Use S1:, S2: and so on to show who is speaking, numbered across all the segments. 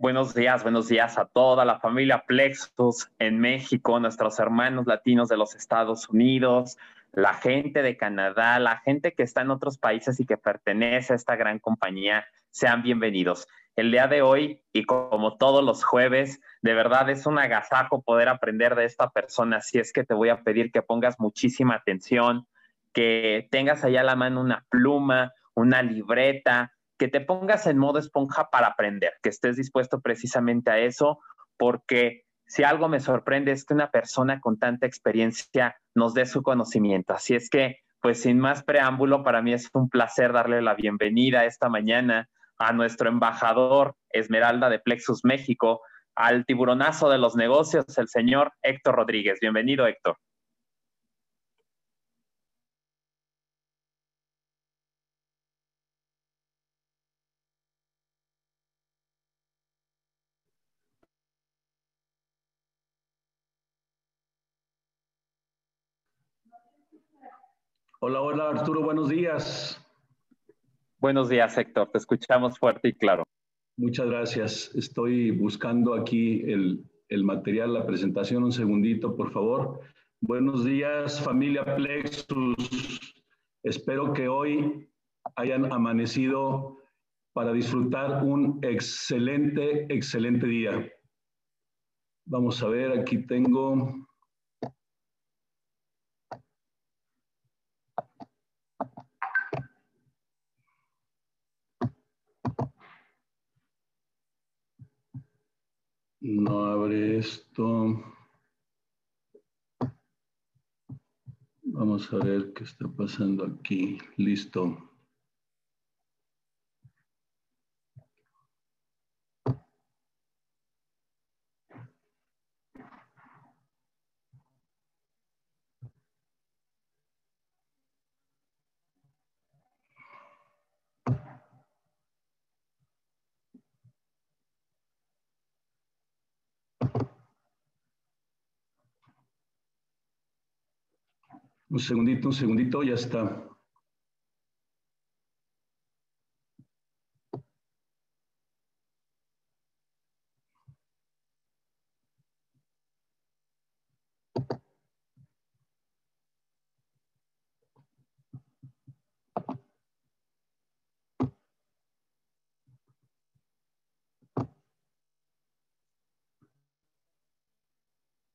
S1: Buenos días, buenos días a toda la familia Plexus en México, nuestros hermanos latinos de los Estados Unidos, la gente de Canadá, la gente que está en otros países y que pertenece a esta gran compañía, sean bienvenidos. El día de hoy, y como todos los jueves, de verdad es un agasajo poder aprender de esta persona, así es que te voy a pedir que pongas muchísima atención, que tengas allá a la mano una pluma, una libreta, que te pongas en modo esponja para aprender, que estés dispuesto precisamente a eso, porque si algo me sorprende es que una persona con tanta experiencia nos dé su conocimiento. Así es que, pues sin más preámbulo, para mí es un placer darle la bienvenida esta mañana a nuestro embajador Esmeralda de Plexus México, al tiburonazo de los negocios, el señor Héctor Rodríguez. Bienvenido, Héctor.
S2: Hola, hola Arturo, buenos días.
S1: Buenos días, Héctor. Te escuchamos fuerte y claro.
S2: Muchas gracias. Estoy buscando aquí el, el material, la presentación. Un segundito, por favor. Buenos días, familia Plexus. Espero que hoy hayan amanecido para disfrutar un excelente, excelente día. Vamos a ver, aquí tengo Esto. Vamos a ver qué está pasando aquí. Listo. Un segundito, un segundito, ya está.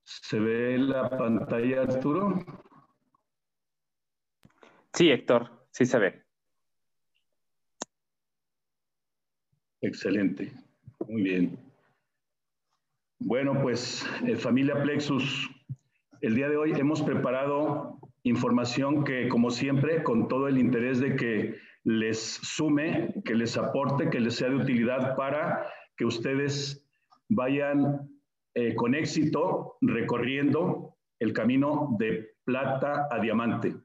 S2: ¿Se ve la pantalla, Arturo?
S1: Sí, Héctor, sí se ve.
S2: Excelente, muy bien. Bueno, pues eh, familia Plexus, el día de hoy hemos preparado información que, como siempre, con todo el interés de que les sume, que les aporte, que les sea de utilidad para que ustedes vayan eh, con éxito recorriendo el camino de plata a diamante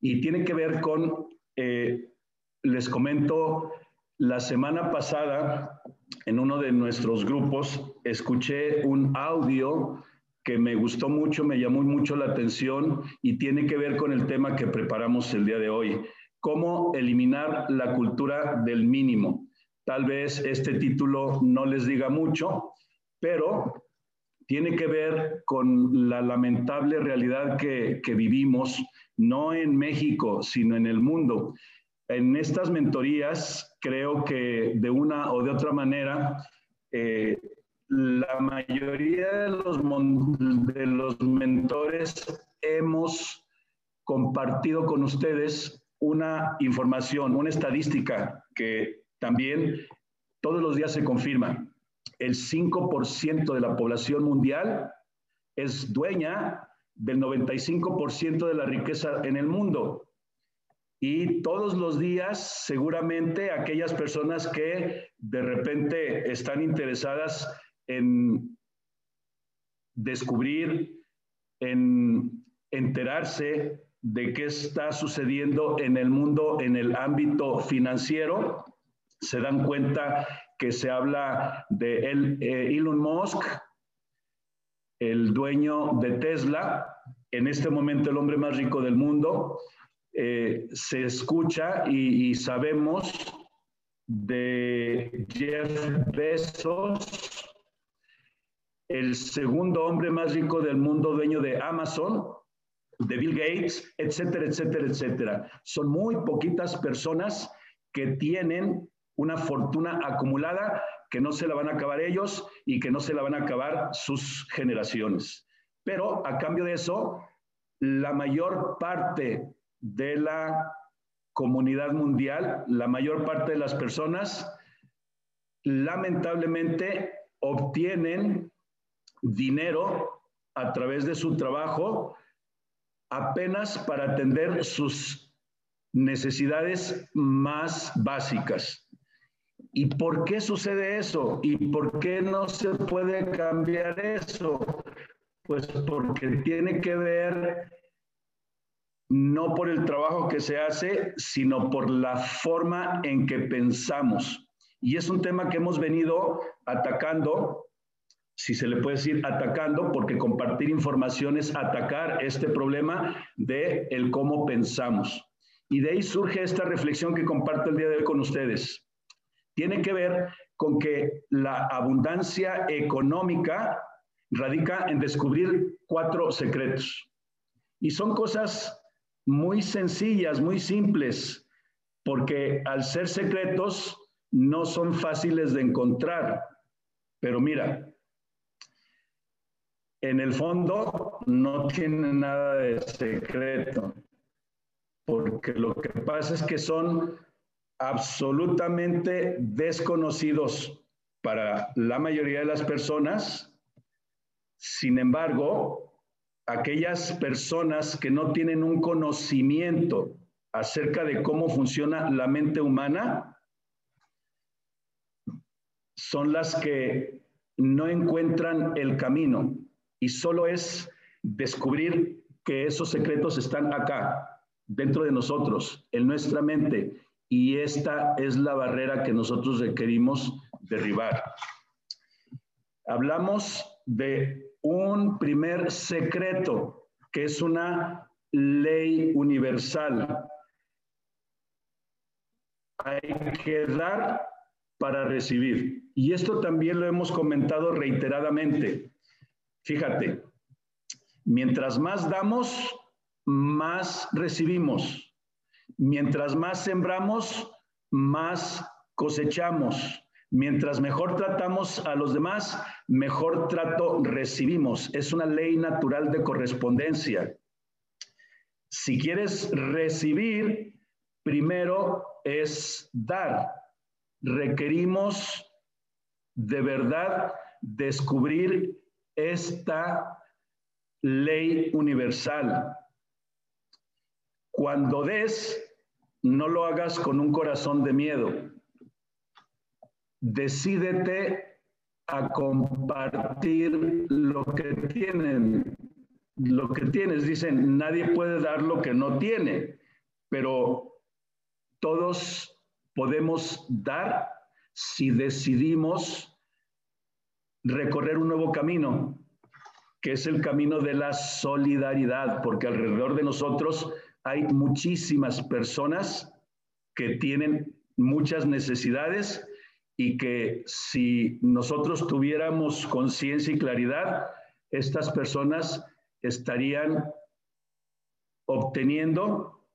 S2: y tiene que ver con, eh, les comento, la semana pasada en uno de nuestros grupos escuché un audio que me gustó mucho, me llamó mucho la atención y tiene que ver con el tema que preparamos el día de hoy, cómo eliminar la cultura del mínimo. Tal vez este título no les diga mucho, pero tiene que ver con la lamentable realidad que, que vivimos no en México, sino en el mundo. En estas mentorías, creo que de una o de otra manera, eh, la mayoría de los, de los mentores hemos compartido con ustedes una información, una estadística que también todos los días se confirma. El 5% de la población mundial es dueña del 95% de la riqueza en el mundo. Y todos los días, seguramente, aquellas personas que de repente están interesadas en descubrir, en enterarse de qué está sucediendo en el mundo en el ámbito financiero, se dan cuenta que se habla de eh, Elon Musk, el dueño de Tesla, en este momento el hombre más rico del mundo, eh, se escucha y, sabemos de Jeff Bezos, el segundo hombre más rico del mundo, dueño de Amazon, de Bill Gates, etcétera, etcétera, etcétera. Son muy poquitas personas que tienen una fortuna acumulada que no se la van a acabar ellos y que no se la van a acabar sus generaciones. Pero a cambio de eso, la mayor parte de la comunidad mundial, la mayor parte de las personas, lamentablemente obtienen dinero a través de su trabajo apenas para atender sus necesidades más básicas. ¿Y por qué sucede eso? ¿Y por qué no se puede cambiar eso? Pues porque tiene que ver no por el trabajo que se hace, sino por la forma en que pensamos. Y es un tema que hemos venido atacando, si se le puede decir atacando, porque compartir información es atacar este problema de el cómo pensamos. Y de ahí surge esta reflexión que comparto el día de hoy con ustedes tiene que ver con que la abundancia económica radica en descubrir cuatro secretos. Y son cosas muy sencillas, muy simples, porque al ser secretos no son fáciles de encontrar. Pero mira, en el fondo no tiene nada de secreto, porque lo que pasa es que son absolutamente desconocidos para la mayoría de las personas. Sin embargo, aquellas personas que no tienen un conocimiento acerca de cómo funciona la mente humana son las que no encuentran el camino y solo es descubrir que esos secretos están acá, dentro de nosotros, en nuestra mente, y esta es la barrera que nosotros requerimos derribar. Hablamos de un primer secreto, que es una ley universal. Hay que dar para recibir. Y esto también lo hemos comentado reiteradamente. Fíjate, mientras más damos, más recibimos. Mientras más sembramos, más cosechamos. Mientras mejor tratamos a los demás, mejor trato recibimos. Es una ley natural de correspondencia. Si quieres recibir, primero es dar. Requerimos de verdad descubrir esta ley universal. Cuando des, no lo hagas con un corazón de miedo. Decídete a compartir lo que tienen, lo que tienes. Dicen, nadie puede dar lo que no tiene, pero todos podemos dar si decidimos recorrer un nuevo camino, que es el camino de la solidaridad, porque alrededor de nosotros hay muchísimas personas que tienen muchas necesidades y que si nosotros tuviéramos conciencia y claridad, estas personas estarían obteniendo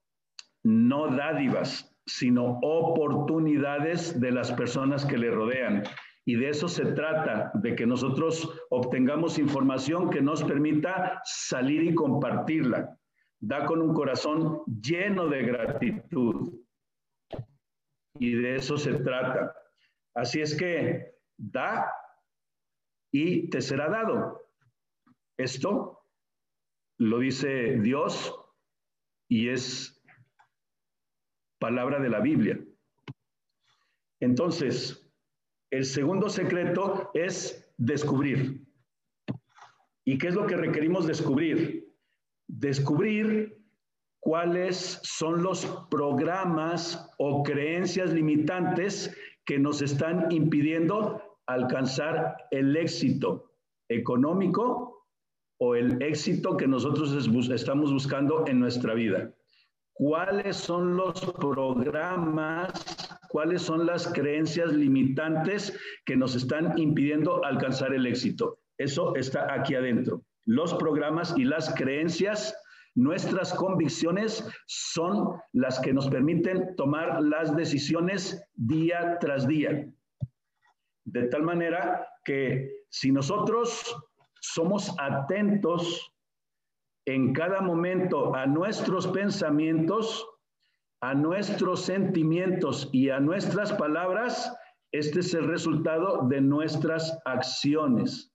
S2: no dádivas, sino oportunidades de las personas que le rodean. Y de eso se trata, de que nosotros obtengamos información que nos permita salir y compartirla da con un corazón lleno de gratitud. Y de eso se trata. Así es que da y te será dado. Esto lo dice Dios y es palabra de la Biblia. Entonces, el segundo secreto es descubrir. ¿Y qué es lo que requerimos descubrir? Descubrir cuáles son los programas o creencias limitantes que nos están impidiendo alcanzar el éxito económico o el éxito que nosotros estamos buscando en nuestra vida. ¿Cuáles son los programas, cuáles son las creencias limitantes que nos están impidiendo alcanzar el éxito. Eso está aquí adentro. Los programas y las creencias, nuestras convicciones son las que nos permiten tomar las decisiones día tras día. De tal manera que si nosotros somos atentos en cada momento a nuestros pensamientos, a nuestros sentimientos y a nuestras palabras, este es el resultado de nuestras acciones.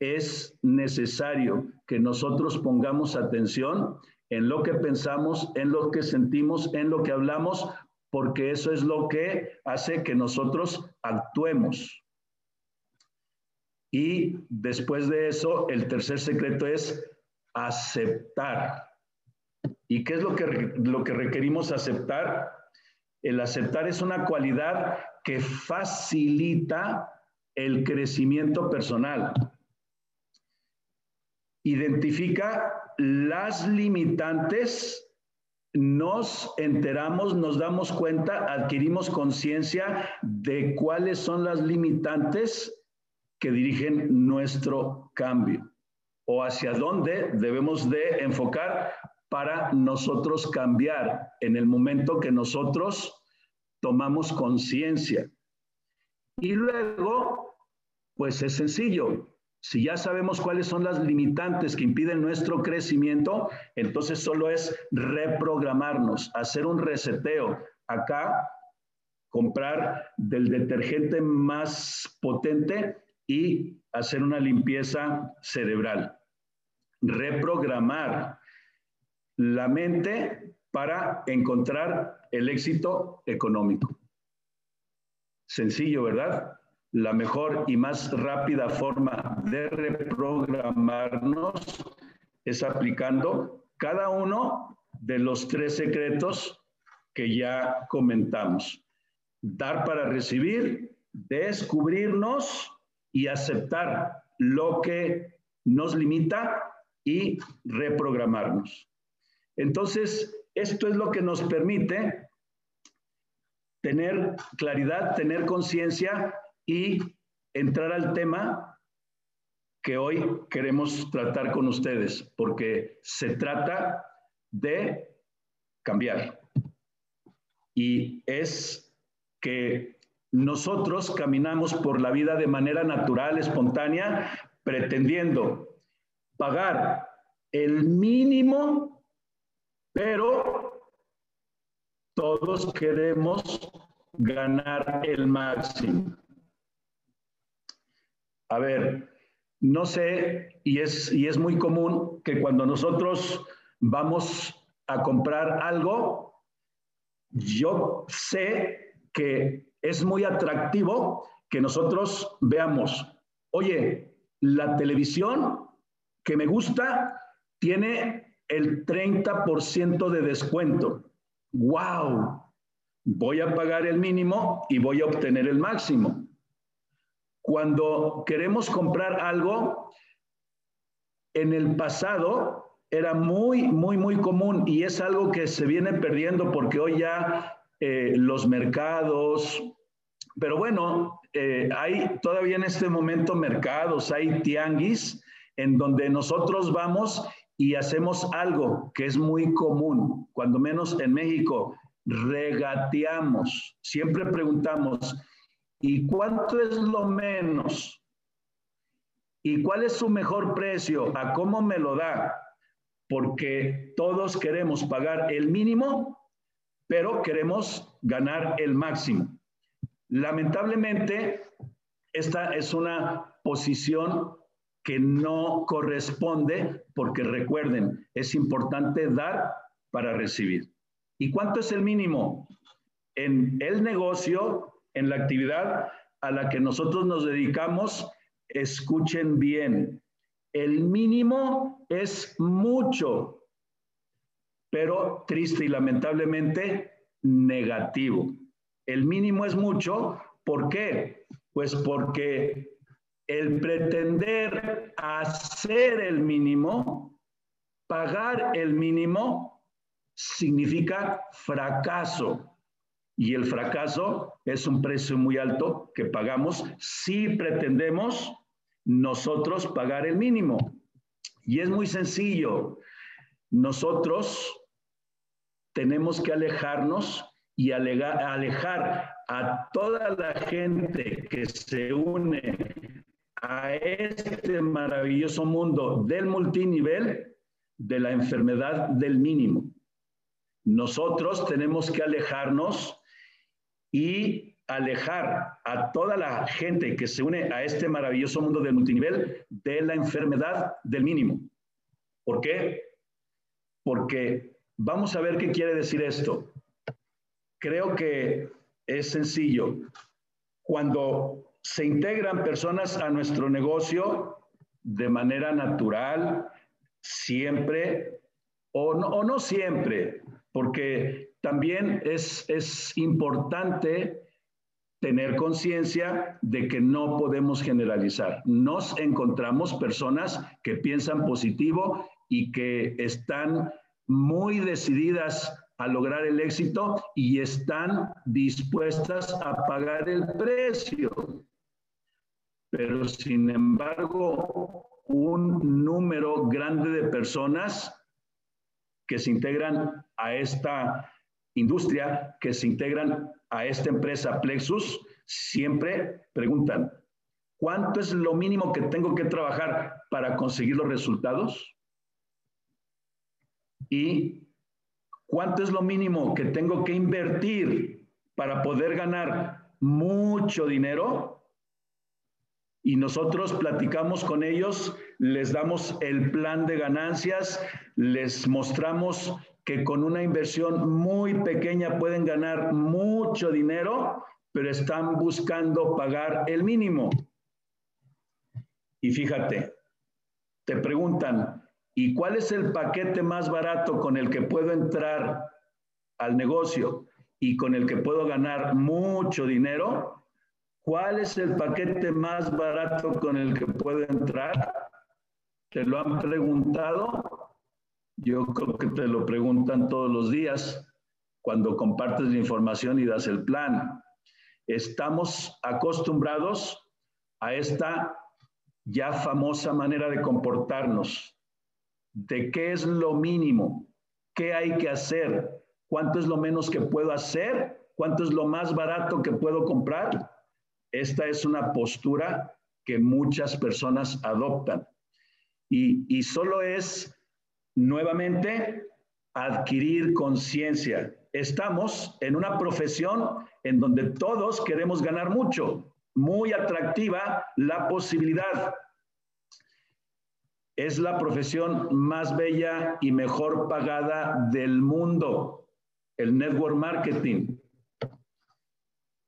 S2: Es necesario que nosotros pongamos atención en lo que pensamos, en lo que sentimos, en lo que hablamos, porque eso es lo que hace que nosotros actuemos. Y después de eso, el tercer secreto es aceptar. ¿Y qué es lo que, lo que requerimos aceptar? El aceptar es una cualidad que facilita el crecimiento personal. Identifica las limitantes, nos enteramos, nos damos cuenta, adquirimos conciencia de cuáles son las limitantes que dirigen nuestro cambio o hacia dónde debemos de enfocar para nosotros cambiar en el momento que nosotros tomamos conciencia. Y luego, pues es sencillo. Si ya sabemos cuáles son las limitantes que impiden nuestro crecimiento, entonces solo es reprogramarnos, hacer un reseteo. Acá, comprar del detergente más potente y hacer una limpieza cerebral. Reprogramar la mente para encontrar el éxito económico. Sencillo, ¿verdad? La mejor y más rápida forma de reprogramarnos es aplicando cada uno de los tres secretos que ya comentamos. Dar para recibir, descubrirnos y aceptar lo que nos limita y reprogramarnos. Entonces, esto es lo que nos permite tener claridad, tener conciencia y entrar al tema que hoy queremos tratar con ustedes, porque se trata de cambiar. Y es que nosotros caminamos por la vida de manera natural, espontánea, pretendiendo pagar el mínimo, pero todos queremos ganar el máximo. A ver, no sé, y es, y es muy común que cuando nosotros vamos a comprar algo, yo sé que es muy atractivo que nosotros veamos, oye, la televisión que me gusta tiene el 30% de descuento. ¡Wow! Voy a pagar el mínimo y voy a obtener el máximo. Cuando queremos comprar algo, en el pasado era muy, muy, muy común y es algo que se viene perdiendo porque hoy ya eh, los mercados, pero bueno, eh, hay todavía en este momento mercados, hay tianguis en donde nosotros vamos y hacemos algo que es muy común, cuando menos en México, regateamos, siempre preguntamos, ¿y cuánto es lo menos? ¿Y cuál es su mejor precio? ¿A cómo me lo da? Porque todos queremos pagar el mínimo, pero queremos ganar el máximo. Lamentablemente, esta es una posición que no corresponde porque recuerden, es importante dar para recibir. ¿Y cuánto es el mínimo? En el negocio, en la actividad a la que nosotros nos dedicamos, escuchen bien, el mínimo es mucho, pero triste y lamentablemente negativo. El mínimo es mucho, ¿por qué? Pues porque el pretender hacer el mínimo, pagar el mínimo, significa fracaso. Y el fracaso es un precio muy alto que pagamos si pretendemos nosotros pagar el mínimo. Y es muy sencillo. Nosotros tenemos que alejarnos y alejar a toda la gente que se une a este maravilloso mundo del multinivel de la enfermedad del mínimo. Nosotros tenemos que alejarnos y alejar a toda la gente que se une a este maravilloso mundo del multinivel de la enfermedad del mínimo. ¿Por qué? Porque vamos a ver qué quiere decir esto. Creo que es sencillo. Cuando se integran personas a nuestro negocio de manera natural, siempre, o no, o no siempre, porque también es, es importante tener conciencia de que no podemos generalizar. Nos encontramos personas que piensan positivo y que están muy decididas a lograr el éxito y están dispuestas a pagar el precio. Pero sin embargo, un número grande de personas que se integran a esta industria, que se integran a esta empresa Plexus, siempre preguntan, ¿cuánto es lo mínimo que tengo que trabajar para conseguir los resultados? ¿Y cuánto es lo mínimo que tengo que invertir para poder ganar mucho dinero? y nosotros platicamos con ellos, les damos el plan de ganancias, les mostramos que con una inversión muy pequeña pueden ganar mucho dinero, pero están buscando pagar el mínimo. Y fíjate, te preguntan, ¿y cuál es el paquete más barato con el que puedo entrar al negocio y con el que puedo ganar mucho dinero? ¿Cuál es el paquete más barato con el que puedo entrar? ¿Te lo han preguntado? Yo creo que te lo preguntan todos los días. Cuando compartes la información y das el plan. Estamos acostumbrados a esta ya famosa manera de comportarnos, de qué es lo mínimo, qué hay que hacer, cuánto es lo menos que puedo hacer, cuánto es lo más barato que puedo comprar. Esta es una postura que muchas personas adoptan. Y, solo es nuevamente adquirir conciencia. Estamos en una profesión en donde todos queremos ganar mucho, muy atractiva la posibilidad. Es la profesión más bella y mejor pagada del mundo, el network marketing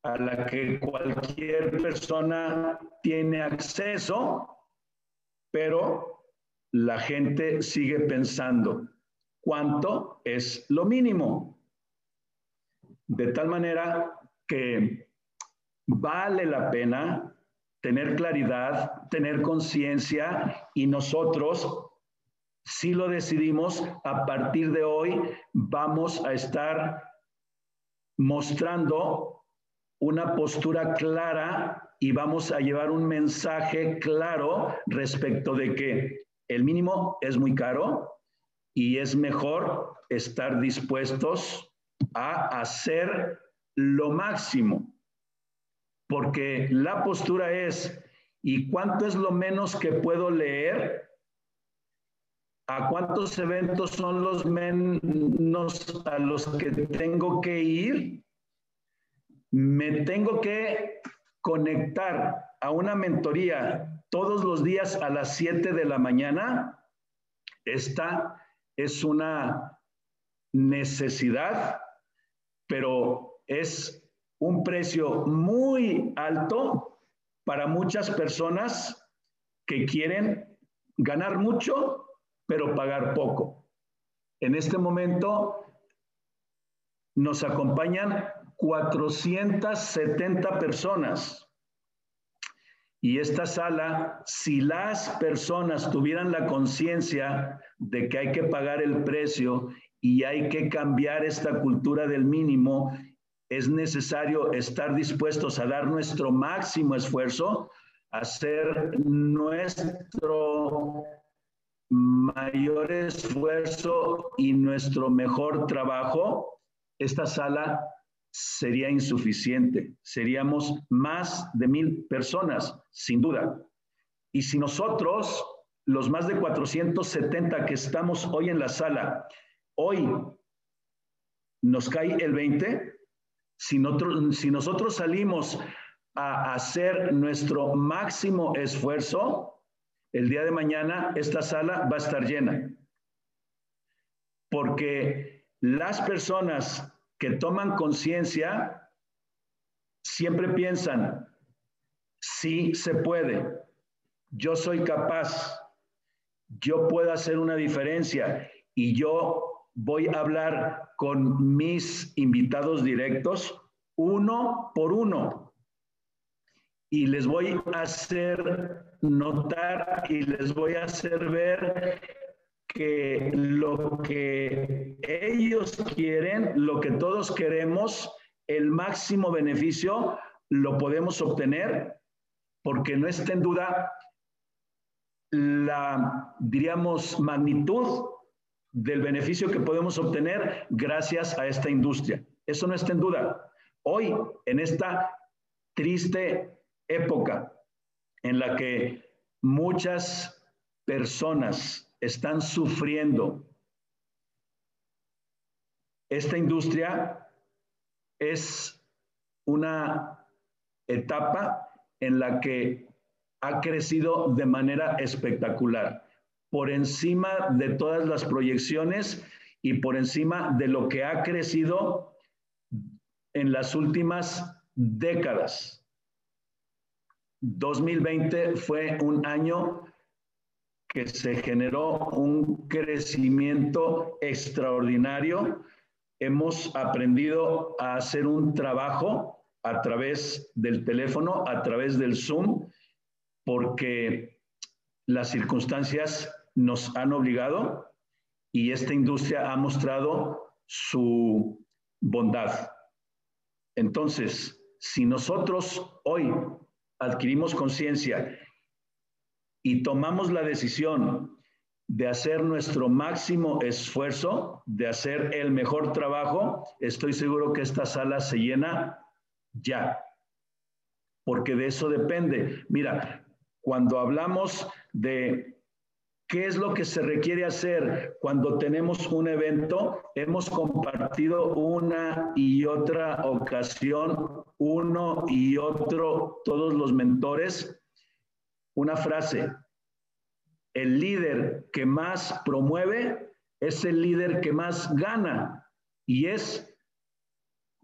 S2: a la que cualquier persona tiene acceso, pero la gente sigue pensando cuánto es lo mínimo. De tal manera que vale la pena tener claridad, tener conciencia y nosotros, si lo decidimos, a partir de hoy vamos a estar mostrando una postura clara y vamos a llevar un mensaje claro respecto de que el mínimo es muy caro y es mejor estar dispuestos a hacer lo máximo. Porque la postura es, ¿y cuánto es lo menos que puedo leer? ¿A cuántos eventos son los menos a los que tengo que ir? me tengo que conectar a una mentoría todos los días a las 7 de la mañana, esta es una necesidad, pero es un precio muy alto para muchas personas que quieren ganar mucho, pero pagar poco. En este momento nos acompañan 470 personas. Y esta sala, si las personas tuvieran la conciencia de que hay que pagar el precio y hay que cambiar esta cultura del mínimo es necesario estar dispuestos a dar nuestro máximo esfuerzo, hacer nuestro mayor esfuerzo y nuestro mejor trabajo, esta sala sería insuficiente. Seríamos más de mil personas, sin duda. Y si nosotros, los más de 470 que estamos hoy en la sala, hoy nos cae el 20, si nosotros, si nosotros salimos a hacer nuestro máximo esfuerzo, el día de mañana esta sala va a estar llena. Porque las personas que toman conciencia siempre piensan, sí se puede, yo soy capaz, yo puedo hacer una diferencia y yo voy a hablar con mis invitados directos uno por uno y les voy a hacer notar y les voy a hacer ver que lo que ellos quieren, lo que todos queremos, el máximo beneficio lo podemos obtener porque no está en duda la, diríamos, magnitud del beneficio que podemos obtener gracias a esta industria. Eso no está en duda. Hoy, en esta triste época en la que muchas personas están sufriendo, esta industria es una etapa en la que ha crecido de manera espectacular, por encima de todas las proyecciones y por encima de lo que ha crecido en las últimas décadas. 2020 fue un año que se generó un crecimiento extraordinario. Hemos aprendido a hacer un trabajo a través del teléfono, a través del Zoom, porque las circunstancias nos han obligado y esta industria ha mostrado su bondad. Entonces, si nosotros hoy adquirimos conciencia y tomamos la decisión de hacer nuestro máximo esfuerzo, de hacer el mejor trabajo, estoy seguro que esta sala se llena ya, porque de eso depende. Mira, cuando hablamos de qué es lo que se requiere hacer cuando tenemos un evento, hemos compartido una y otra ocasión, uno y otro, todos los mentores, una frase, el líder que más promueve es el líder que más gana. Y es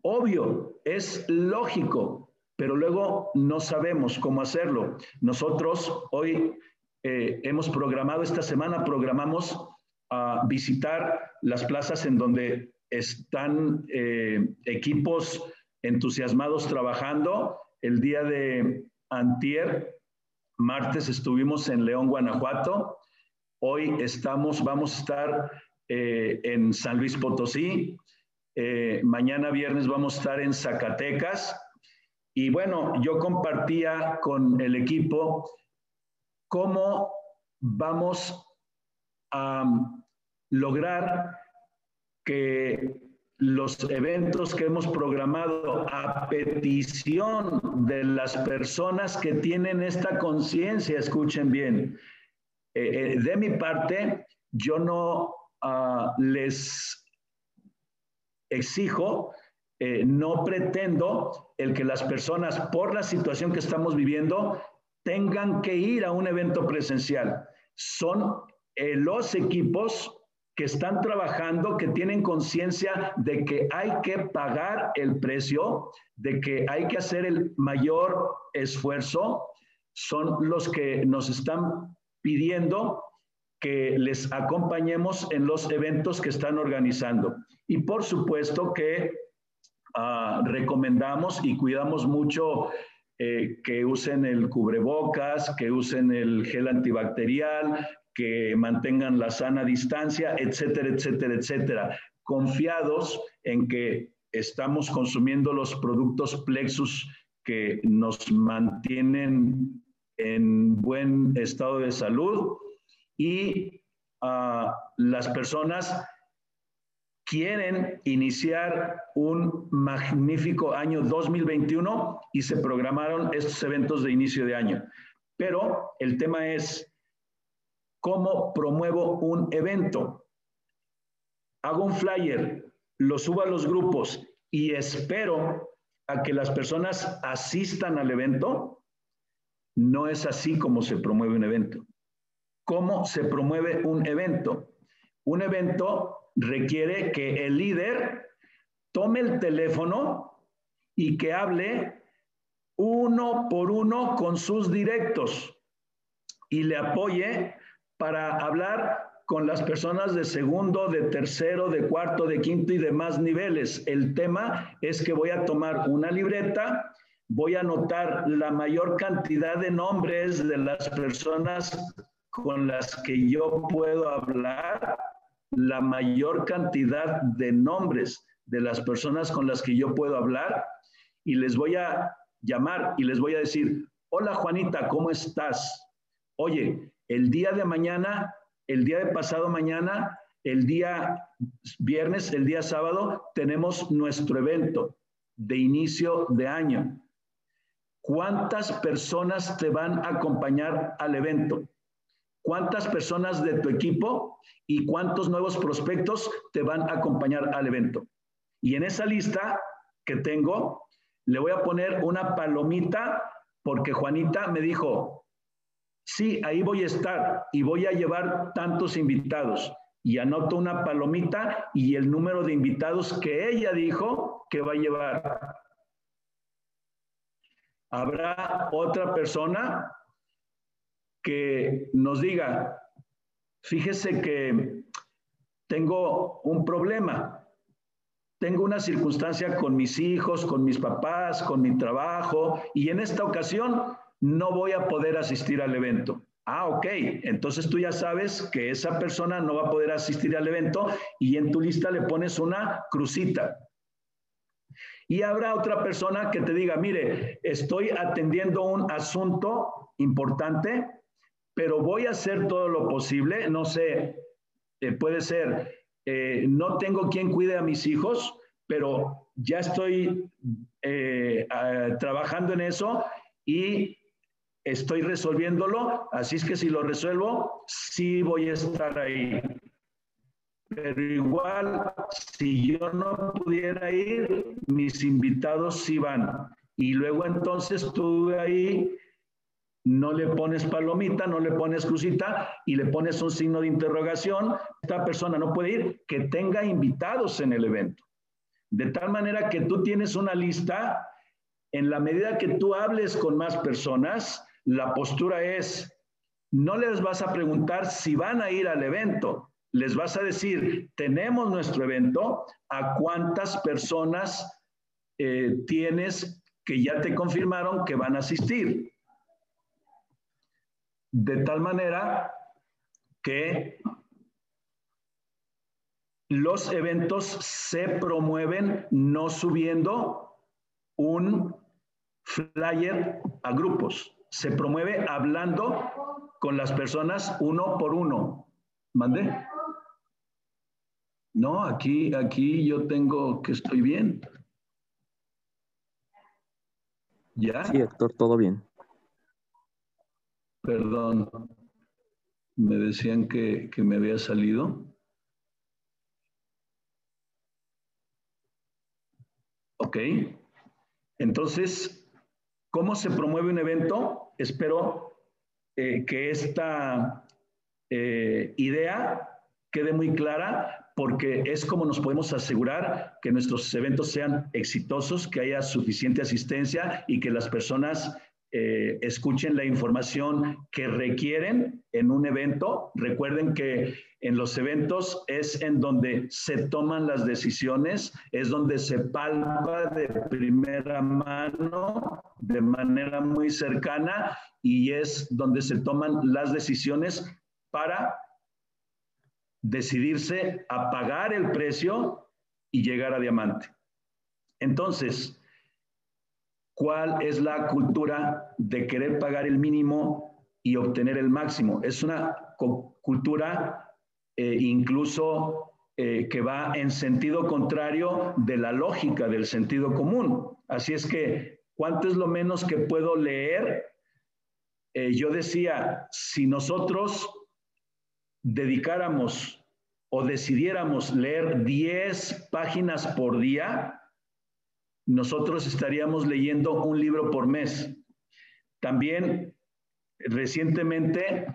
S2: obvio, es lógico pero luego no sabemos cómo hacerlo. Nosotros hoy eh, hemos programado, esta semana programamos a visitar las plazas en donde están eh, equipos entusiasmados trabajando. El día de antier, martes, estuvimos en León, Guanajuato. Hoy estamos, vamos a estar eh, en San Luis Potosí. mañana viernes vamos a estar en Zacatecas y bueno, yo compartía con el equipo cómo vamos a lograr que los eventos que hemos programado a petición de las personas que tienen esta conciencia, escuchen bien, eh, eh, de mi parte, yo no ah, les exijo eh, no pretendo el que las personas, por la situación que estamos viviendo, tengan que ir a un evento presencial. Son los equipos que están trabajando, que tienen conciencia de que hay que pagar el precio, de que hay que hacer el mayor esfuerzo, son los que nos están pidiendo que les acompañemos en los eventos que están organizando. Y por supuesto que Ah, recomendamos y cuidamos mucho eh, que usen el cubrebocas, que usen el gel antibacterial, que mantengan la sana distancia, etcétera, etcétera, etcétera. Confiados en que estamos consumiendo los productos Plexus que nos mantienen en buen estado de salud y uh, las personas quieren iniciar un magnífico año 2021 y se programaron estos eventos de inicio de año. Pero el tema es, ¿cómo promuevo un evento? Hago un flyer, lo subo a los grupos y espero a que las personas asistan al evento. No es así como se promueve un evento. ¿Cómo se promueve un evento? Un evento requiere que el líder tome el teléfono y que hable uno por uno con sus directos y le apoye para hablar con las personas de segundo, de tercero, de cuarto, de quinto y de más niveles. El tema es que voy a tomar una libreta, voy a anotar la mayor cantidad de nombres de las personas con las que yo puedo hablar la mayor cantidad de nombres de las personas con las que yo puedo hablar y les voy a llamar y les voy a decir, hola Juanita, ¿cómo estás? Oye, el día de mañana, el día de pasado mañana, el día viernes, el día sábado, tenemos nuestro evento de inicio de año. ¿Cuántas personas te van a acompañar al evento? ¿Cuántas personas de tu equipo y cuántos nuevos prospectos te van a acompañar al evento. Y en esa lista que tengo, le voy a poner una palomita porque Juanita me dijo, sí, ahí voy a estar y voy a llevar tantos invitados. Y anoto una palomita y el número de invitados que ella dijo que va a llevar. Habrá otra persona que nos diga, Fíjese que tengo un problema. Tengo una circunstancia con mis hijos, con mis papás, con mi trabajo, y en esta ocasión no voy a poder asistir al evento. Ah, ok. Entonces tú ya sabes que esa persona no va a poder asistir al evento y en tu lista le pones una crucita. Y habrá otra persona que te diga, mire, estoy atendiendo un asunto importante, pero voy a hacer todo lo posible, no sé, eh, puede ser, eh, no tengo quien cuide a mis hijos, pero ya estoy eh, trabajando en eso y estoy resolviéndolo, así es que si lo resuelvo, sí voy a estar ahí. Pero igual, si yo no pudiera ir, mis invitados sí van. Y luego entonces estuve ahí no le pones palomita, no le pones crucita y le pones un signo de interrogación. Esta persona no puede ir, que tenga invitados en el evento. De tal manera que tú tienes una lista, en la medida que tú hables con más personas, la postura es, no les vas a preguntar si van a ir al evento, les vas a decir, tenemos nuestro evento, ¿a cuántas personas eh, tienes que ya te confirmaron que van a asistir? de tal manera que los eventos se promueven no subiendo un flyer a grupos, se promueve hablando con las personas uno por uno. ¿Mande? No, aquí, aquí yo tengo que estoy bien.
S3: ¿Ya? Sí, Héctor, todo bien.
S2: Perdón, me decían que, me había salido. Ok. Entonces, ¿cómo se promueve un evento? Espero eh, que esta eh, idea quede muy clara porque es como nos podemos asegurar que nuestros eventos sean exitosos, que haya suficiente asistencia y que las personas eh, escuchen la información que requieren en un evento. Recuerden que en los eventos es en donde se toman las decisiones, es donde se palpa de primera mano, de manera muy cercana, y es donde se toman las decisiones para decidirse a pagar el precio y llegar a diamante. Entonces, ¿cuál es la cultura de querer pagar el mínimo y obtener el máximo? Es una cultura eh, incluso eh, que va en sentido contrario de la lógica, del sentido común. Así es que, ¿cuánto es lo menos que puedo leer? Eh, yo decía, si nosotros dedicáramos o decidiéramos leer 10 páginas por día, nosotros estaríamos leyendo un libro por mes. También recientemente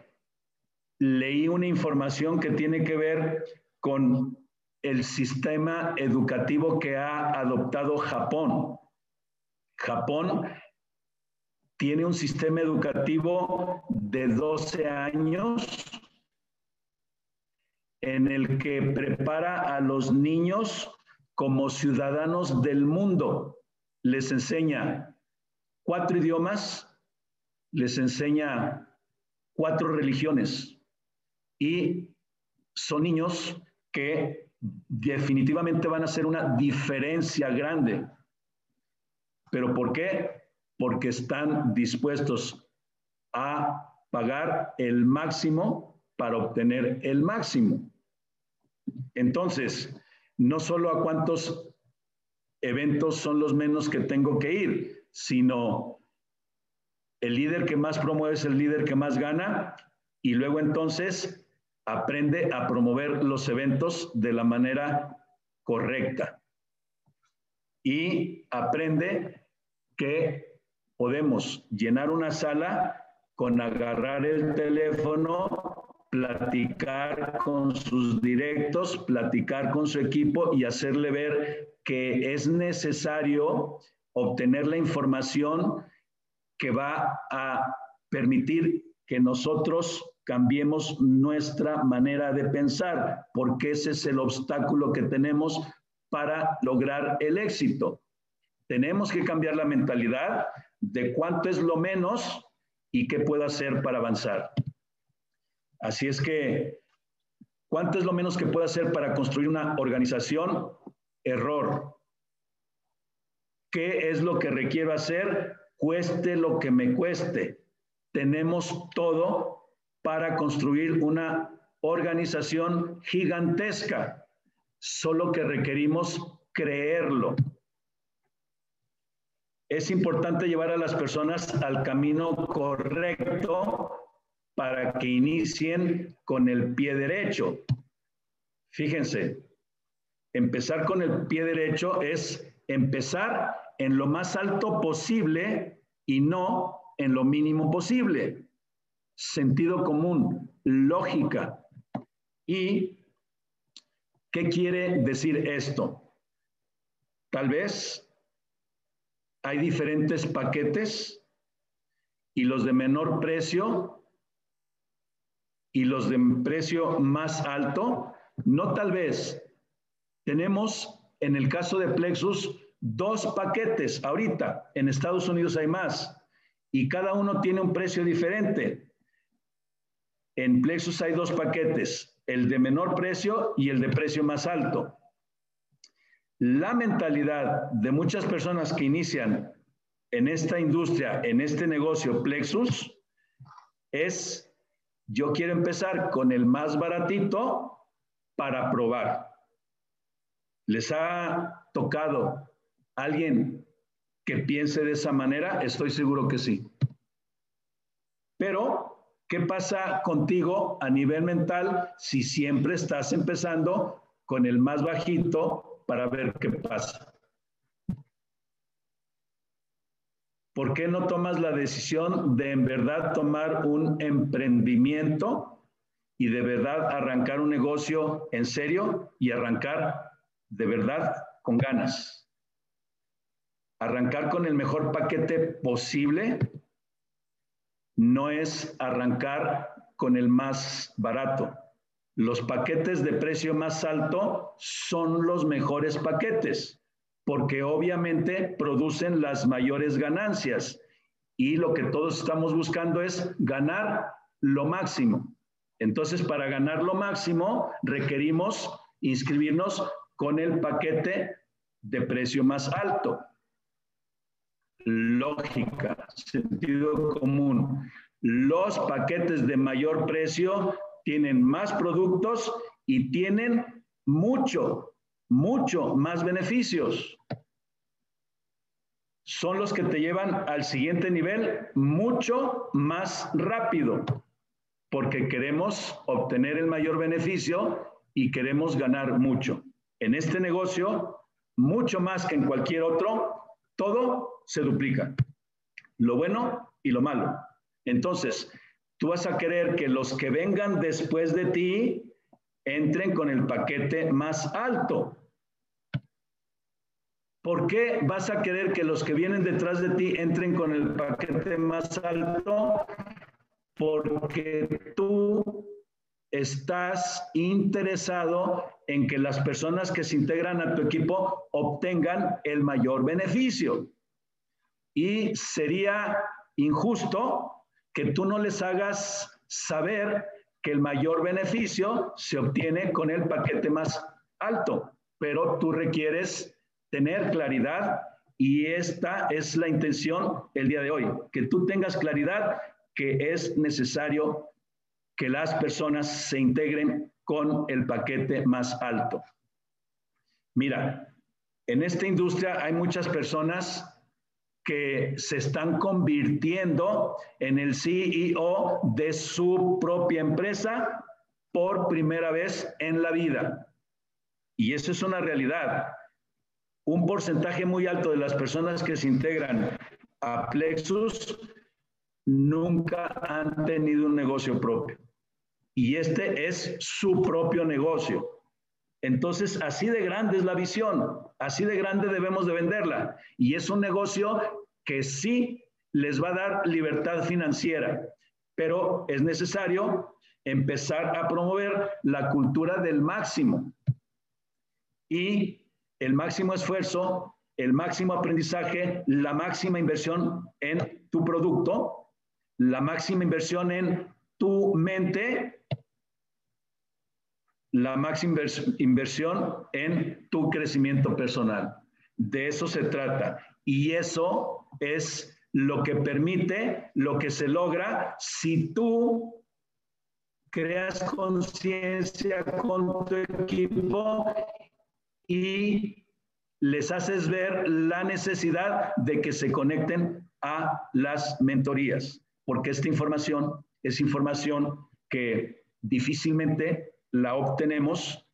S2: leí una información que tiene que ver con el sistema educativo que ha adoptado Japón. Japón tiene un sistema educativo de 12 años en el que prepara a los niños como ciudadanos del mundo. Les enseña cuatro idiomas, les enseña cuatro religiones y son niños que definitivamente van a hacer una diferencia grande. ¿Pero por qué? Porque están dispuestos a pagar el máximo para obtener el máximo. Entonces, no solo a cuántos eventos son los menos que tengo que ir, sino el líder que más promueve es el líder que más gana y luego entonces aprende a promover los eventos de la manera correcta y aprende que podemos llenar una sala con agarrar el teléfono, platicar con sus directos, platicar con su equipo y hacerle ver que es necesario obtener la información que va a permitir que nosotros cambiemos nuestra manera de pensar, porque ese es el obstáculo que tenemos para lograr el éxito. Tenemos que cambiar la mentalidad de cuánto es lo menos y qué puedo hacer para avanzar. Así es que, ¿cuánto es lo menos que puedo hacer para construir una organización? Error. ¿Qué es lo que requiero hacer? Cueste lo que me cueste. Tenemos todo para construir una organización gigantesca, solo que requerimos creerlo. Es importante llevar a las personas al camino correcto para que inicien con el pie derecho. Fíjense, empezar con el pie derecho es empezar en lo más alto posible y no en lo mínimo posible sentido común, lógica. ¿Y qué quiere decir esto? Tal vez hay diferentes paquetes y los de menor precio y los de precio más alto, no tal vez. Tenemos en el caso de Plexus dos paquetes ahorita, en Estados Unidos hay más y cada uno tiene un precio diferente. En Plexus hay dos paquetes, el de menor precio y el de precio más alto. La mentalidad de muchas personas que inician en esta industria, en este negocio Plexus, es yo quiero empezar con el más baratito para probar. ¿Les ha tocado alguien que piense de esa manera? Estoy seguro que sí. Pero ¿Qué pasa contigo a nivel mental si siempre estás empezando con el más bajito para ver qué pasa? ¿Por qué no tomas la decisión de en verdad tomar un emprendimiento y de verdad arrancar un negocio en serio y arrancar de verdad con ganas? Arrancar con el mejor paquete posible no es arrancar con el más barato. Los paquetes de precio más alto son los mejores paquetes porque obviamente producen las mayores ganancias y lo que todos estamos buscando es ganar lo máximo. Entonces, para ganar lo máximo, requerimos inscribirnos con el paquete de precio más alto. Lógica, sentido común. Los paquetes de mayor precio tienen más productos y tienen mucho, mucho más beneficios. Son los que te llevan al siguiente nivel mucho más rápido, porque queremos obtener el mayor beneficio y queremos ganar mucho. En este negocio, mucho más que en cualquier otro, todo se duplica. Lo bueno y lo malo. Entonces, tú vas a querer que los que vengan después de ti entren con el paquete más alto. ¿Por qué vas a querer que los que vienen detrás de ti entren con el paquete más alto? Porque tú estás interesado en que las personas que se integran a tu equipo obtengan el mayor beneficio. Y sería injusto que tú no les hagas saber que el mayor beneficio se obtiene con el paquete más alto, pero tú requieres tener claridad y esta es la intención el día de hoy, que tú tengas claridad que es necesario que las personas se integren con el paquete más alto. Mira, en esta industria hay muchas personas que se están convirtiendo en el CEO de su propia empresa por primera vez en la vida. Y eso es una realidad. Un porcentaje muy alto de las personas que se integran a Plexus nunca han tenido un negocio propio. Y este es su propio negocio. Entonces, así de grande es la visión, así de grande debemos de venderla. Y es un negocio que sí les va a dar libertad financiera, pero es necesario empezar a promover la cultura del máximo y el máximo esfuerzo, el máximo aprendizaje, la máxima inversión en tu producto, la máxima inversión en tu mente la máxima inversión en tu crecimiento personal. De eso se trata. Y eso es lo que permite, lo que se logra si tú creas conciencia con tu equipo y les haces ver la necesidad de que se conecten a las mentorías, porque esta información es información que difícilmente la obtenemos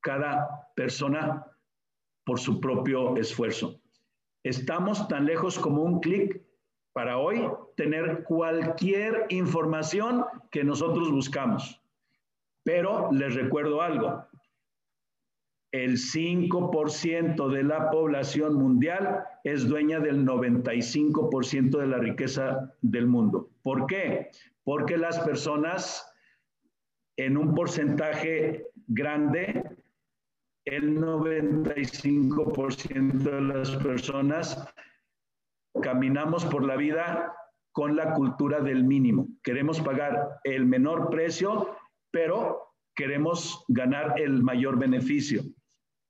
S2: cada persona por su propio esfuerzo. Estamos tan lejos como un clic para hoy tener cualquier información que nosotros buscamos. Pero les recuerdo algo, el 5% de la población mundial es dueña del 95% de la riqueza del mundo. ¿Por qué? Porque las personas en un porcentaje grande, el 95% de las personas caminamos por la vida con la cultura del mínimo. Queremos pagar el menor precio, pero queremos ganar el mayor beneficio.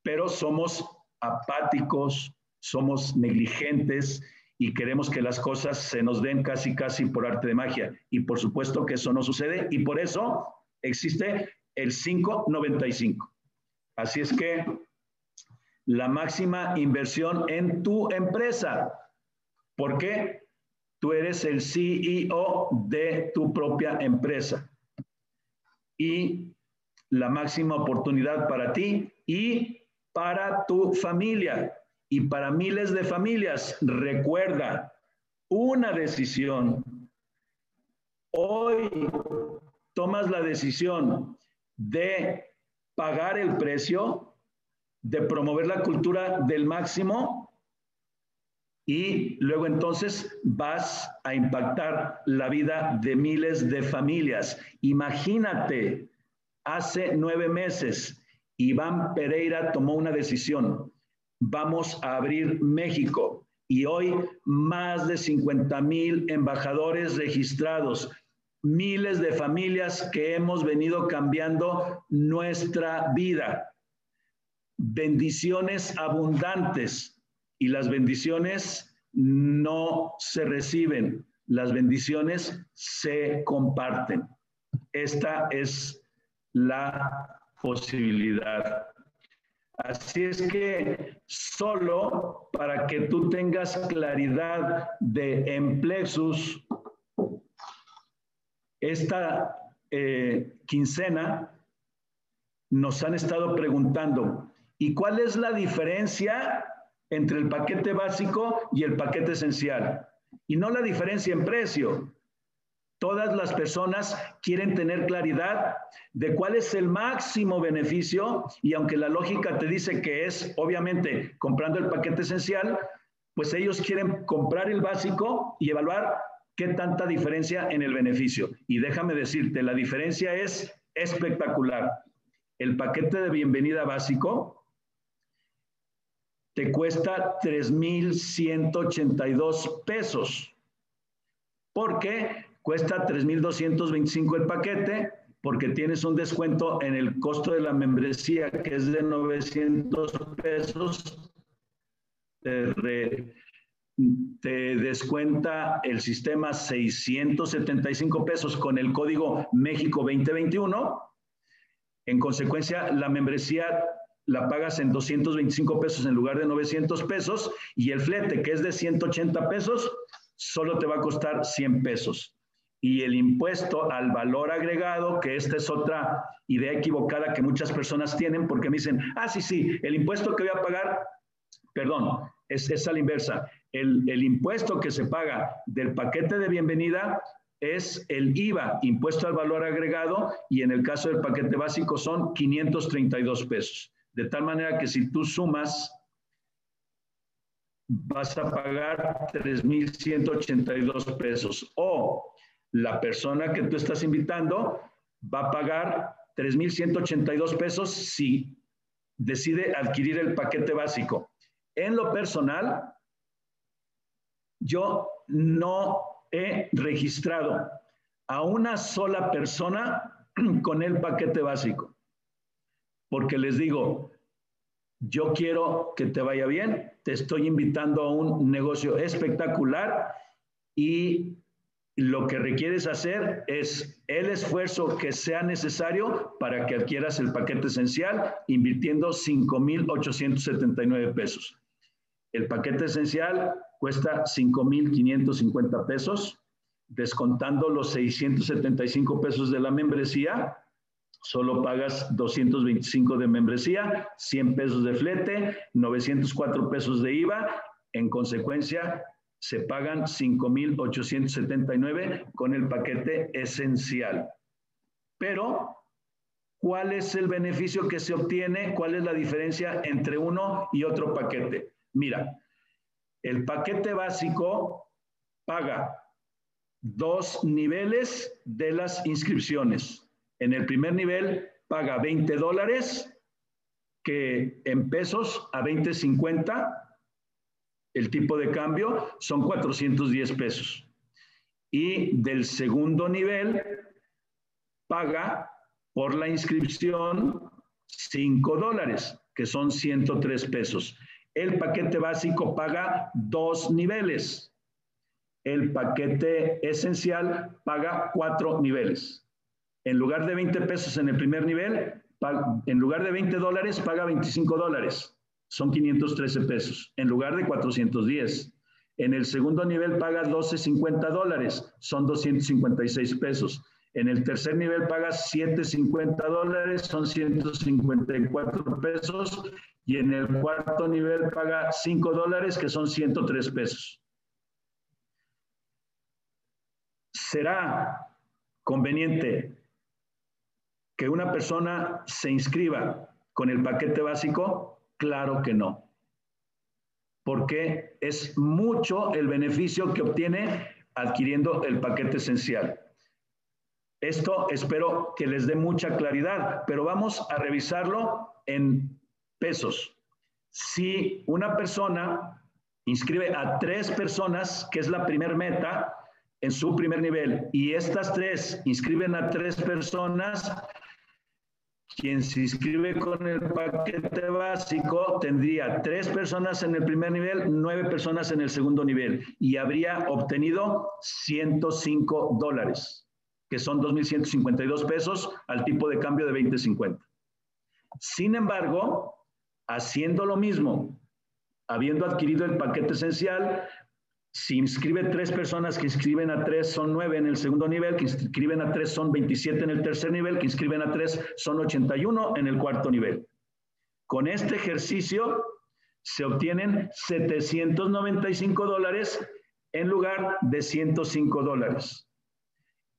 S2: Pero somos apáticos, somos negligentes y queremos que las cosas se nos den casi, casi por arte de magia. Y por supuesto que eso no sucede y por eso existe el 595. Así es que la máxima inversión en tu empresa. ¿Por qué? Tú eres el CEO de tu propia empresa. Y la máxima oportunidad para ti y para tu familia y para miles de familias. Recuerda, una decisión hoy tomas la decisión de pagar el precio, de promover la cultura del máximo y luego entonces vas a impactar la vida de miles de familias. Imagínate, hace nueve meses, Iván Pereira tomó una decisión. Vamos a abrir México y hoy más de 50 mil embajadores registrados miles de familias que hemos venido cambiando nuestra vida. bendiciones abundantes y las bendiciones no se reciben, las bendiciones se comparten. Esta es la posibilidad. Así es que solo para que tú tengas claridad de Emplexus, esta eh, quincena nos han estado preguntando, ¿y cuál es la diferencia entre el paquete básico y el paquete esencial? Y no la diferencia en precio, Todas las personas quieren tener claridad de cuál es el máximo beneficio y aunque la lógica te dice que es obviamente comprando el paquete esencial, pues ellos quieren comprar el básico y evaluar qué tanta diferencia en el beneficio. Y déjame decirte, la diferencia es espectacular. El paquete de bienvenida básico te cuesta 3.182 pesos porque Cuesta 3.225 el paquete porque tienes un descuento en el costo de la membresía que es de 900 pesos. Te, te descuenta el sistema 675 pesos con el código México 2021. En consecuencia, la membresía la pagas en 225 pesos en lugar de 900 pesos y el flete, que es de 180 pesos, solo te va a costar 100 pesos y el impuesto al valor agregado, que esta es otra idea equivocada que muchas personas tienen porque me dicen, ah, sí, sí, el impuesto que voy a pagar, perdón, es, es a la inversa. El, impuesto que se paga del paquete de bienvenida es el IVA, impuesto al valor agregado, y en el caso del paquete básico son 532 pesos. De tal manera que si tú sumas, vas a pagar 3.182 pesos. O la persona que tú estás invitando va a pagar 3.182 pesos si decide adquirir el paquete básico. En lo personal, yo no he registrado a una sola persona con el paquete básico, porque les digo, yo quiero que te vaya bien, te estoy invitando a un negocio espectacular y lo que requieres hacer es el esfuerzo que sea necesario para que adquieras el paquete esencial invirtiendo 5.879 pesos. El paquete esencial cuesta 5.550 pesos, descontando los 675 pesos de la membresía, solo pagas 225 de membresía, 100 pesos de flete, 904 pesos de IVA, en consecuencia se pagan 5.879 con el paquete esencial. Pero, ¿cuál es el beneficio que se obtiene? ¿Cuál es la diferencia entre uno y otro paquete? Mira, el paquete básico paga dos niveles de las inscripciones. En el primer nivel paga 20 dólares, que en pesos a 20.50 el tipo de cambio son 410 pesos. Y del segundo nivel paga por la inscripción 5 dólares, que son 103 pesos. El paquete básico paga dos niveles. El paquete esencial paga cuatro niveles. En lugar de 20 pesos en el primer nivel, en lugar de 20 dólares, paga 25 dólares son 513 pesos, en lugar de 410. En el segundo nivel pagas 12.50 dólares, son 256 pesos. En el tercer nivel pagas 7.50 dólares, son 154 pesos. Y en el cuarto nivel paga 5 dólares, que son 103 pesos. ¿Será conveniente que una persona se inscriba con el paquete básico? Claro que no. Porque es mucho el beneficio que obtiene adquiriendo el paquete esencial. Esto espero que les dé mucha claridad, pero vamos a revisarlo en pesos. Si una persona inscribe a tres personas, que es la primer meta, en su primer nivel, y estas tres inscriben a tres personas, quien se inscribe con el paquete básico tendría tres personas en el primer nivel, nueve personas en el segundo nivel y habría obtenido 105 dólares, que son 2.152 pesos al tipo de cambio de 2050. Sin embargo, haciendo lo mismo, habiendo adquirido el paquete esencial, si inscribe tres personas que inscriben a tres son nueve en el segundo nivel, que inscriben a tres son 27 en el tercer nivel, que inscriben a tres son 81 en el cuarto nivel. Con este ejercicio se obtienen 795 dólares en lugar de 105 dólares.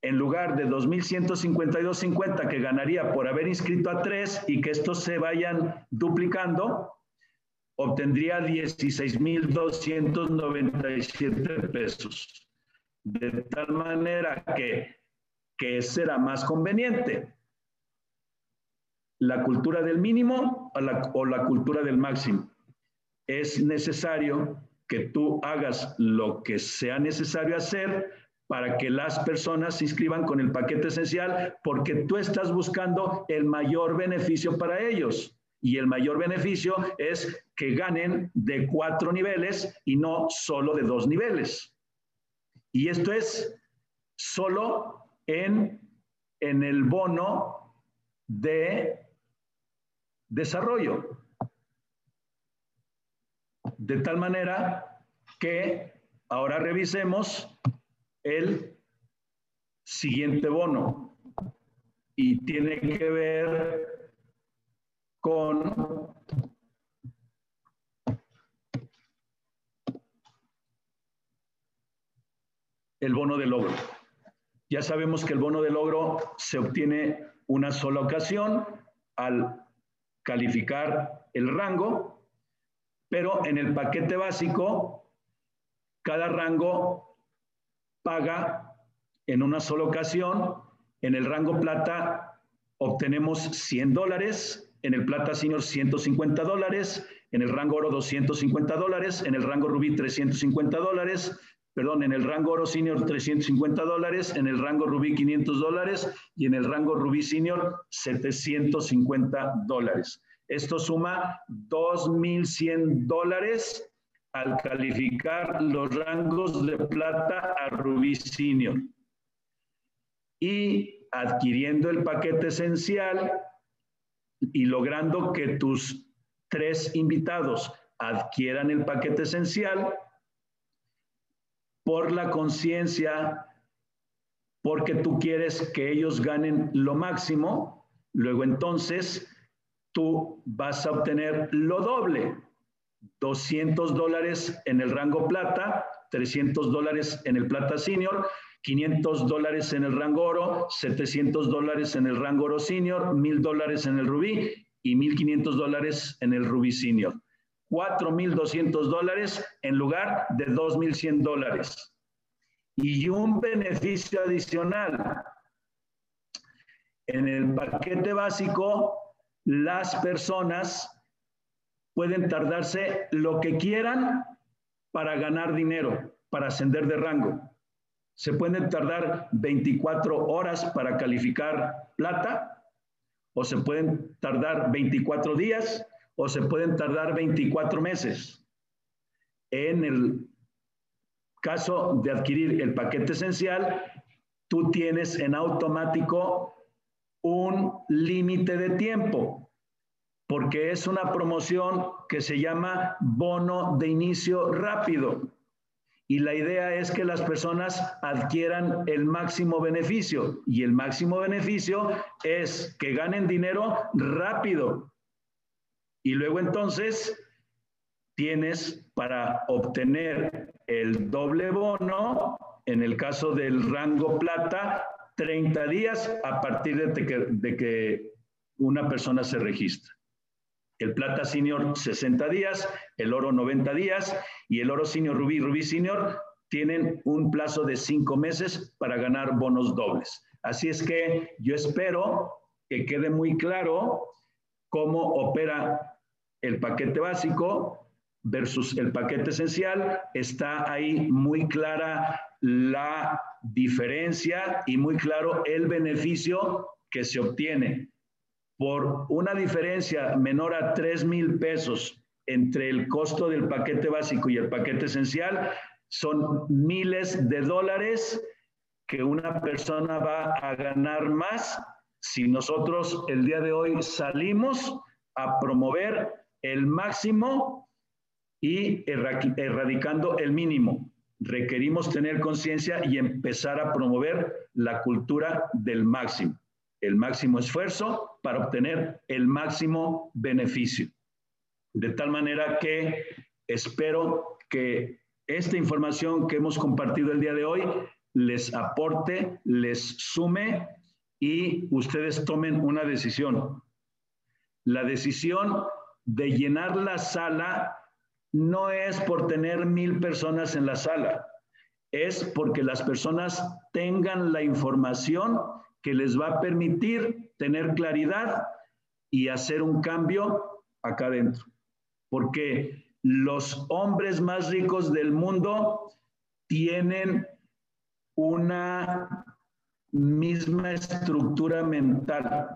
S2: En lugar de 2.152.50 que ganaría por haber inscrito a tres y que estos se vayan duplicando, obtendría 16.297 pesos. De tal manera que, que será más conveniente, la cultura del mínimo o la, o la cultura del máximo. Es necesario que tú hagas lo que sea necesario hacer para que las personas se inscriban con el paquete esencial, porque tú estás buscando el mayor beneficio para ellos y el mayor beneficio es que ganen de cuatro niveles y no solo de dos niveles. Y esto es solo en, en el bono de desarrollo. De tal manera que ahora revisemos el siguiente bono y tiene que ver con el bono de logro. Ya sabemos que el bono de logro se obtiene una sola ocasión al calificar el rango, pero en el paquete básico, cada rango paga en una sola ocasión. En el rango plata obtenemos 100 dólares, en el plata senior 150 dólares, en el rango oro 250 dólares, en el rango rubí 350 dólares, perdón, en el rango oro senior 350 dólares, en el rango rubí 500 dólares y en el rango rubí senior 750 dólares. Esto suma 2.100 dólares al calificar los rangos de plata a rubí senior. Y adquiriendo el paquete esencial, y logrando que tus tres invitados adquieran el paquete esencial por la conciencia, porque tú quieres que ellos ganen lo máximo, luego entonces tú vas a obtener lo doble, 200 dólares en el rango plata, 300 dólares en el plata senior 500 dólares en el rango oro, 700 dólares en el rango oro senior, 1000 dólares en el rubí y 1500 dólares en el rubí senior. 4200 dólares en lugar de 2100 dólares. Y un beneficio adicional. En el paquete básico, las personas pueden tardarse lo que quieran para ganar dinero, para ascender de rango. Se pueden tardar 24 horas para calificar plata, o se pueden tardar 24 días, o se pueden tardar 24 meses. En el caso de adquirir el paquete esencial, tú tienes en automático un límite de tiempo, porque es una promoción que se llama bono de inicio rápido. Y la idea es que las personas adquieran el máximo beneficio. Y el máximo beneficio es que ganen dinero rápido. Y luego entonces tienes para obtener el doble bono, en el caso del rango plata, 30 días a partir de que, de que una persona se registra el plata senior 60 días, el oro 90 días y el oro senior rubí, rubí senior tienen un plazo de cinco meses para ganar bonos dobles. Así es que yo espero que quede muy claro cómo opera el paquete básico versus el paquete esencial. Está ahí muy clara la diferencia y muy claro el beneficio que se obtiene por una diferencia menor a 3 mil pesos entre el costo del paquete básico y el paquete esencial, son miles de dólares que una persona va a ganar más si nosotros el día de hoy salimos a promover el máximo y erradicando el mínimo. Requerimos tener conciencia y empezar a promover la cultura del máximo, el máximo esfuerzo para obtener el máximo beneficio. De tal manera que espero que esta información que hemos compartido el día de hoy les aporte, les sume y ustedes tomen una decisión. La decisión de llenar la sala no es por tener mil personas en la sala, es porque las personas tengan la información que les va a permitir tener claridad y hacer un cambio acá adentro. Porque los hombres más ricos del mundo tienen una misma estructura mental.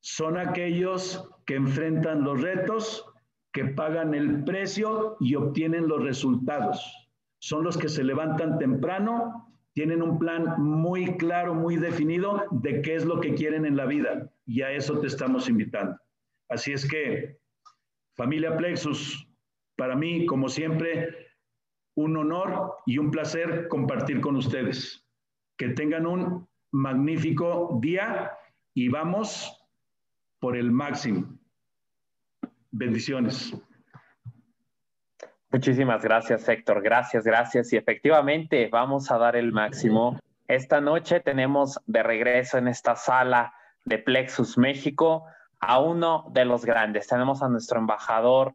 S2: Son aquellos que enfrentan los retos, que pagan el precio y obtienen los resultados. Son los que se levantan temprano, tienen un plan muy claro, muy definido de qué es lo que quieren en la vida y a eso te estamos invitando. Así es que, familia Plexus, para mí, como siempre, un honor y un placer compartir con ustedes. Que tengan un magnífico día y vamos por el máximo. Bendiciones.
S1: Muchísimas gracias, Héctor. Gracias, gracias. Y efectivamente, vamos a dar el máximo. Esta noche tenemos de regreso en esta sala de Plexus México a uno de los grandes. Tenemos a nuestro embajador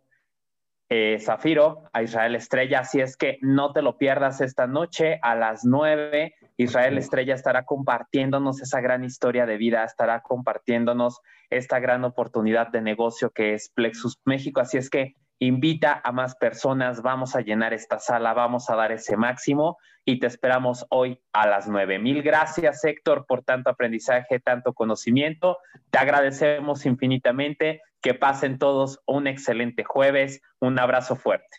S1: eh, Zafiro, a Israel Estrella. Así es que no te lo pierdas esta noche a las nueve. Israel Estrella estará compartiéndonos esa gran historia de vida, estará compartiéndonos esta gran oportunidad de negocio que es Plexus México. Así es que invita a más personas, vamos a llenar esta sala, vamos a dar ese máximo y te esperamos hoy a las nueve. Mil gracias, Héctor, por tanto aprendizaje, tanto conocimiento. Te agradecemos infinitamente. Que pasen todos un excelente jueves. Un abrazo fuerte.